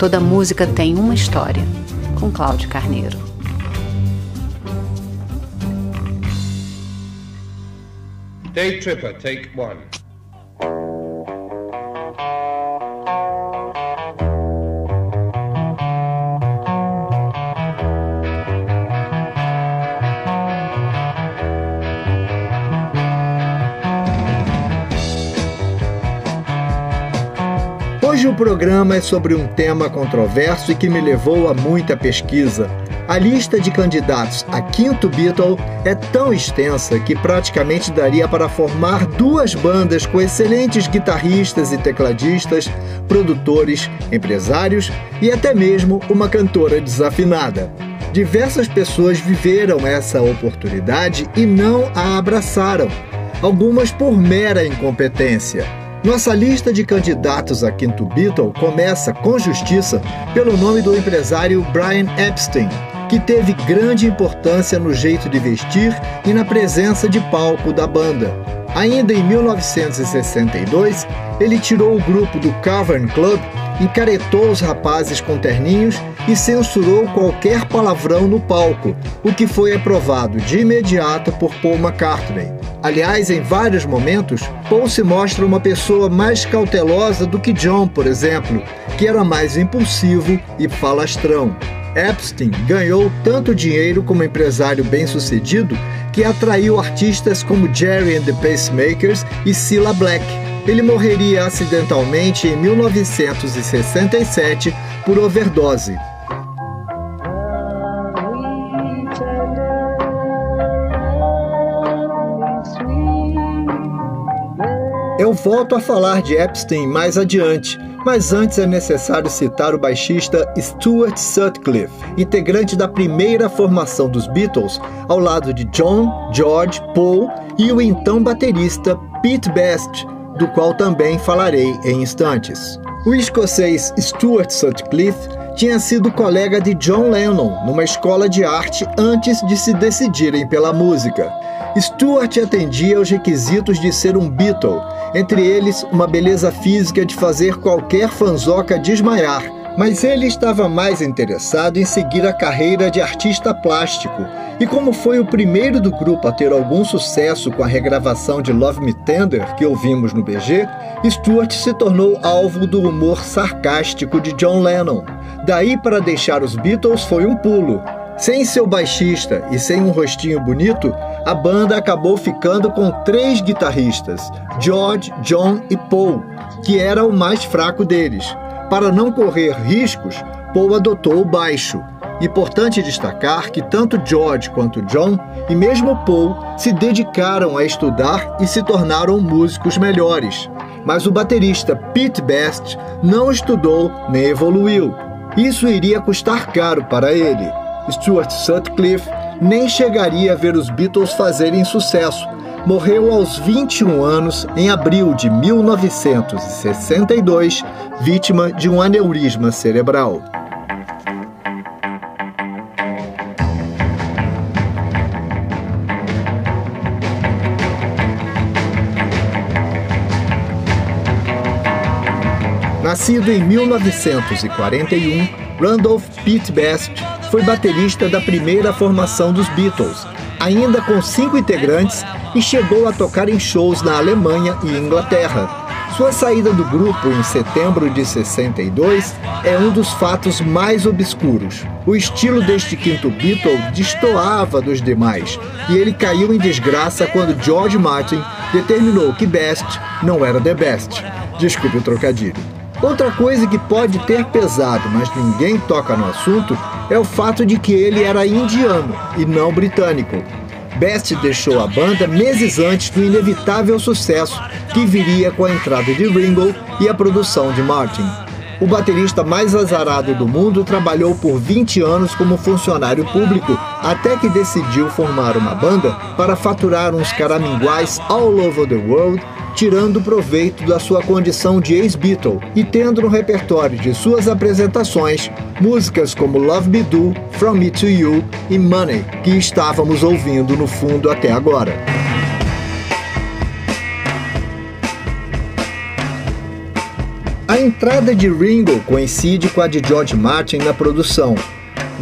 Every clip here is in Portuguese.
Toda música tem uma história, com Cláudio Carneiro. Day Tripper, take one. Hoje o programa é sobre um tema controverso e que me levou a muita pesquisa. A lista de candidatos a quinto Beatle é tão extensa que praticamente daria para formar duas bandas com excelentes guitarristas e tecladistas, produtores, empresários e até mesmo uma cantora desafinada. Diversas pessoas viveram essa oportunidade e não a abraçaram, algumas por mera incompetência. Nossa lista de candidatos a quinto Beatle começa, com justiça, pelo nome do empresário Brian Epstein, que teve grande importância no jeito de vestir e na presença de palco da banda. Ainda em 1962, ele tirou o grupo do Cavern Club, encaretou os rapazes com terninhos e censurou qualquer palavrão no palco, o que foi aprovado de imediato por Paul McCartney. Aliás, em vários momentos, Paul se mostra uma pessoa mais cautelosa do que John, por exemplo, que era mais impulsivo e falastrão. Epstein ganhou tanto dinheiro como empresário bem-sucedido que atraiu artistas como Jerry and the Pacemakers e Cilla Black. Ele morreria acidentalmente em 1967 por overdose. Eu volto a falar de Epstein mais adiante, mas antes é necessário citar o baixista Stuart Sutcliffe, integrante da primeira formação dos Beatles, ao lado de John, George, Paul e o então baterista Pete Best, do qual também falarei em instantes. O escocês Stuart Sutcliffe tinha sido colega de John Lennon numa escola de arte antes de se decidirem pela música. Stuart atendia aos requisitos de ser um Beatle entre eles uma beleza física de fazer qualquer fanzoca desmaiar, mas ele estava mais interessado em seguir a carreira de artista plástico. E como foi o primeiro do grupo a ter algum sucesso com a regravação de Love Me Tender que ouvimos no BG, Stuart se tornou alvo do humor sarcástico de John Lennon. Daí para deixar os Beatles foi um pulo. Sem seu baixista e sem um rostinho bonito, a banda acabou ficando com três guitarristas, George, John e Paul, que era o mais fraco deles. Para não correr riscos, Paul adotou o baixo. Importante destacar que tanto George quanto John, e mesmo Paul, se dedicaram a estudar e se tornaram músicos melhores. Mas o baterista Pete Best não estudou nem evoluiu. Isso iria custar caro para ele. Stuart Sutcliffe nem chegaria a ver os Beatles fazerem sucesso. Morreu aos 21 anos em abril de 1962, vítima de um aneurisma cerebral. Nascido em 1941, Randolph Pete Best foi baterista da primeira formação dos Beatles, ainda com cinco integrantes, e chegou a tocar em shows na Alemanha e Inglaterra. Sua saída do grupo em setembro de 62 é um dos fatos mais obscuros. O estilo deste quinto Beatle destoava dos demais e ele caiu em desgraça quando George Martin determinou que Best não era the best. Desculpe o trocadilho. Outra coisa que pode ter pesado, mas ninguém toca no assunto, é o fato de que ele era indiano e não britânico. Best deixou a banda meses antes do inevitável sucesso que viria com a entrada de Ringo e a produção de Martin. O baterista mais azarado do mundo trabalhou por 20 anos como funcionário público até que decidiu formar uma banda para faturar uns caraminguais all over the world tirando proveito da sua condição de ex-Beatle e tendo no repertório de suas apresentações músicas como Love Me Do, From Me to You e Money, que estávamos ouvindo no fundo até agora. A entrada de Ringo coincide com a de George Martin na produção.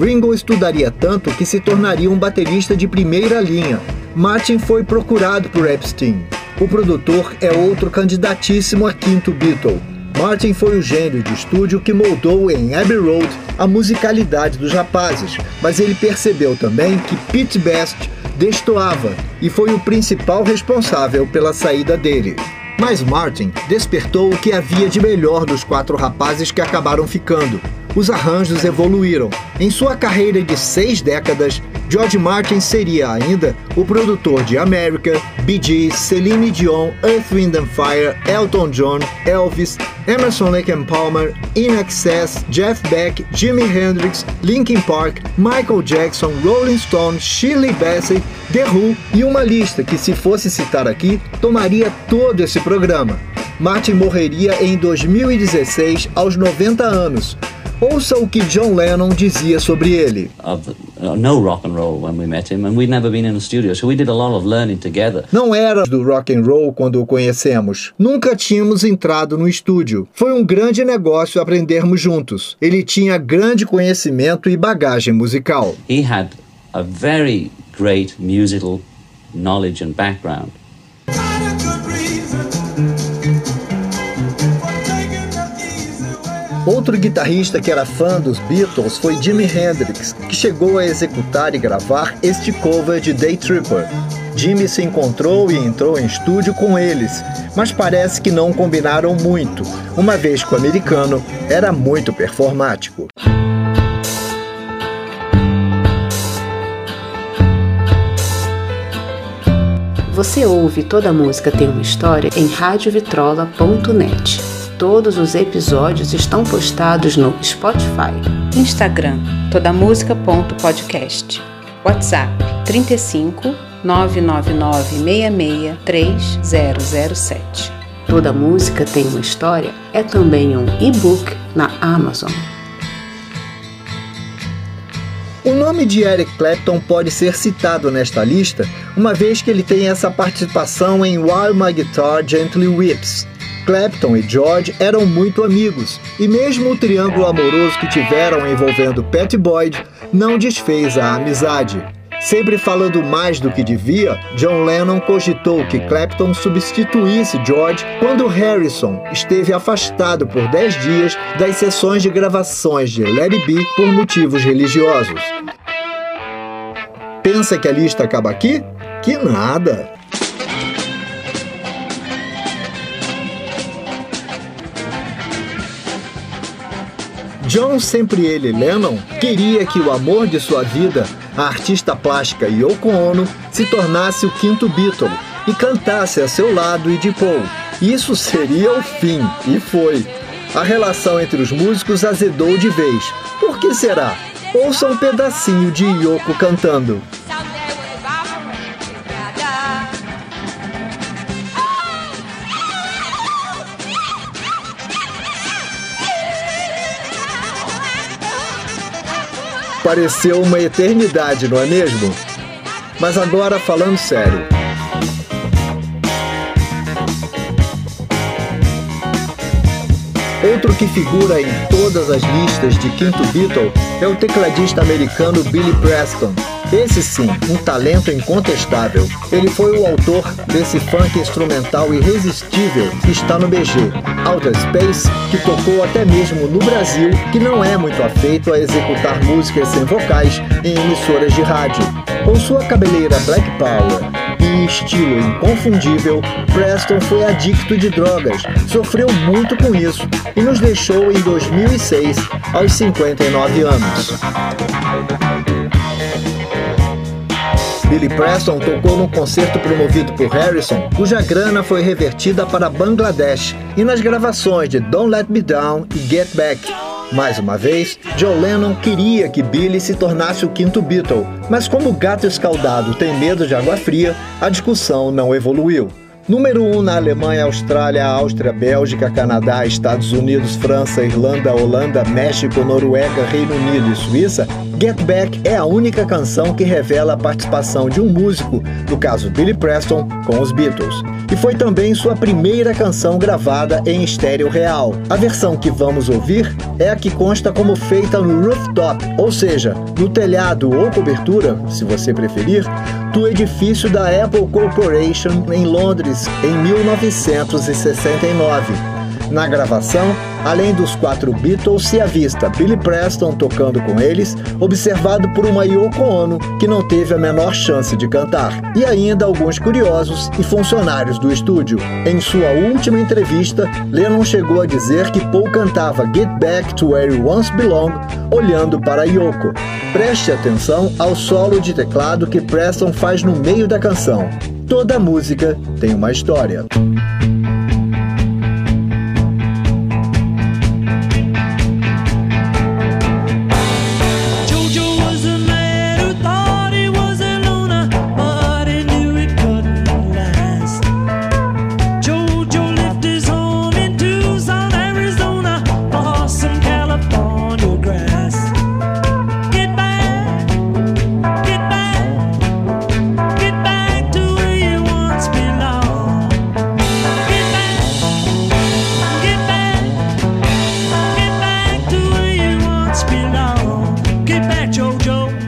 Ringo estudaria tanto que se tornaria um baterista de primeira linha. Martin foi procurado por Epstein. O produtor é outro candidatíssimo a quinto Beatle. Martin foi o gênio de estúdio que moldou em Abbey Road a musicalidade dos rapazes, mas ele percebeu também que Pete Best destoava e foi o principal responsável pela saída dele. Mas Martin despertou o que havia de melhor dos quatro rapazes que acabaram ficando. Os arranjos evoluíram. Em sua carreira de seis décadas, George Martin seria ainda o produtor de America, Bee Gees, Celine Dion, Earth, Wind and Fire, Elton John, Elvis, Emerson Lake and Palmer, In Excess, Jeff Beck, Jimi Hendrix, Linkin Park, Michael Jackson, Rolling Stone, Shirley Bassey, The Who e uma lista que, se fosse citar aqui, tomaria todo esse programa. Martin morreria em 2016 aos 90 anos, Ouça o que John Lennon dizia sobre ele. Não era do rock and roll quando o conhecemos. Nunca tínhamos entrado no estúdio. Foi um grande negócio aprendermos juntos. Ele tinha grande conhecimento e bagagem musical. He had a very great musical knowledge and background. Outro guitarrista que era fã dos Beatles foi Jimi Hendrix, que chegou a executar e gravar este cover de Day Tripper. Jimmy se encontrou e entrou em estúdio com eles, mas parece que não combinaram muito, uma vez que o americano era muito performático. Você ouve Toda Música Tem Uma História em radiovitrola.net. Todos os episódios estão postados no Spotify, Instagram, todamusica.podcast, WhatsApp 35 999 3007. Toda música tem uma história é também um e-book na Amazon. O nome de Eric Clapton pode ser citado nesta lista, uma vez que ele tem essa participação em While My Guitar Gently Weeps, Clapton e George eram muito amigos, e mesmo o triângulo amoroso que tiveram envolvendo Pat Boyd não desfez a amizade. Sempre falando mais do que devia, John Lennon cogitou que Clapton substituísse George quando Harrison esteve afastado por 10 dias das sessões de gravações de Let It Be por motivos religiosos. Pensa que a lista acaba aqui? Que nada! John, sempre ele, Lennon, queria que o amor de sua vida, a artista plástica Yoko Ono, se tornasse o quinto Beatle e cantasse a seu lado e de Paul. Isso seria o fim, e foi. A relação entre os músicos azedou de vez. Por que será? Ouça um pedacinho de Yoko cantando. Pareceu uma eternidade, não é mesmo? Mas agora falando sério. Outro que figura em todas as listas de quinto Beatle é o tecladista americano Billy Preston, esse sim, um talento incontestável. Ele foi o autor desse funk instrumental irresistível que está no BG, Outer Space, que tocou até mesmo no Brasil, que não é muito afeito a executar músicas sem vocais em emissoras de rádio. Com sua cabeleira Black Power e estilo inconfundível, Preston foi adicto de drogas, sofreu muito com isso e nos deixou em 2006, aos 59 anos. Billy Preston tocou num concerto promovido por Harrison, cuja grana foi revertida para Bangladesh, e nas gravações de Don't Let Me Down e Get Back. Mais uma vez, John Lennon queria que Billy se tornasse o quinto Beatle, mas como o gato escaldado tem medo de água fria, a discussão não evoluiu. Número 1 um na Alemanha, Austrália, Áustria, Bélgica, Canadá, Estados Unidos, França, Irlanda, Holanda, México, Noruega, Reino Unido e Suíça, Get Back é a única canção que revela a participação de um músico, no caso Billy Preston, com os Beatles. E foi também sua primeira canção gravada em estéreo real. A versão que vamos ouvir é a que consta como feita no rooftop, ou seja, no telhado ou cobertura, se você preferir, do edifício da Apple Corporation em Londres em 1969. Na gravação, além dos quatro Beatles, se avista Billy Preston tocando com eles, observado por uma Yoko Ono que não teve a menor chance de cantar, e ainda alguns curiosos e funcionários do estúdio. Em sua última entrevista, Lennon chegou a dizer que Paul cantava Get Back to Where You Once Belong olhando para Yoko. Preste atenção ao solo de teclado que Preston faz no meio da canção. Toda música tem uma história. Jojo.